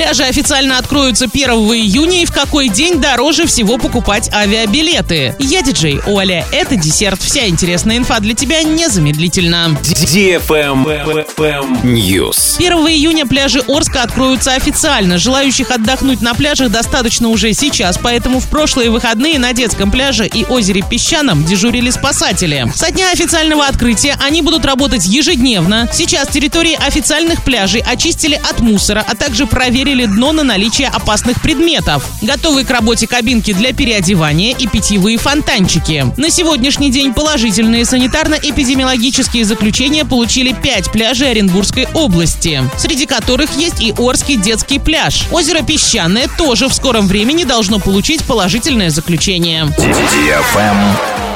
Пляжи официально откроются 1 июня и в какой день дороже всего покупать авиабилеты. Я диджей Оля, это десерт. Вся интересная инфа для тебя незамедлительно. News. 1 июня пляжи Орска откроются официально. Желающих отдохнуть на пляжах достаточно уже сейчас, поэтому в прошлые выходные на детском пляже и озере Песчаном дежурили спасатели. Со дня официального открытия они будут работать ежедневно. Сейчас территории официальных пляжей очистили от мусора, а также проверили дно на наличие опасных предметов. Готовы к работе кабинки для переодевания и питьевые фонтанчики. На сегодняшний день положительные санитарно-эпидемиологические заключения получили 5 пляжей Оренбургской области, среди которых есть и Орский детский пляж. Озеро Песчаное тоже в скором времени должно получить положительное заключение.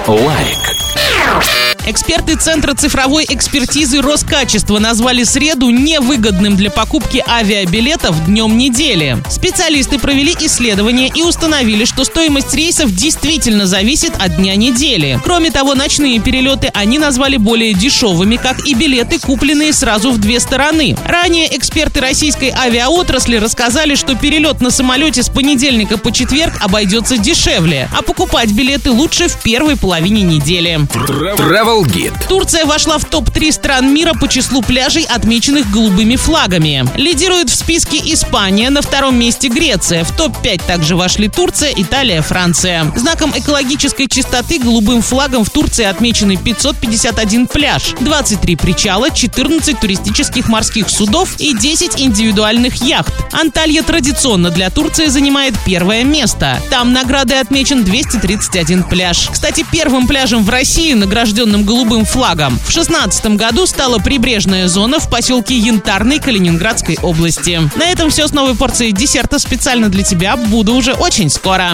Лайк. Эксперты Центра цифровой экспертизы Роскачества назвали среду невыгодным для покупки авиабилетов днем недели. Специалисты провели исследование и установили, что стоимость рейсов действительно зависит от дня недели. Кроме того, ночные перелеты они назвали более дешевыми, как и билеты, купленные сразу в две стороны. Ранее эксперты российской авиаотрасли рассказали, что перелет на самолете с понедельника по четверг обойдется дешевле, а покупать билеты лучше в первой половине недели. Travel Guide. Турция вошла в топ-3 стран мира по числу пляжей, отмеченных голубыми флагами. Лидирует в списке Испания, на втором месте Греция. В топ-5 также вошли Турция, Италия, Франция. Знаком экологической чистоты голубым флагом в Турции отмечены 551 пляж, 23 причала, 14 туристических морских судов и 10 индивидуальных яхт. Анталья традиционно для Турции занимает первое место. Там наградой отмечен 231 пляж. Кстати, первым пляжем в России, награжденным голубым флагом, в 2016 году стала прибрежная зона в поселке Янтарной Калининградской области. На этом все с новой порцией десерта специально для тебя. Буду уже очень скоро.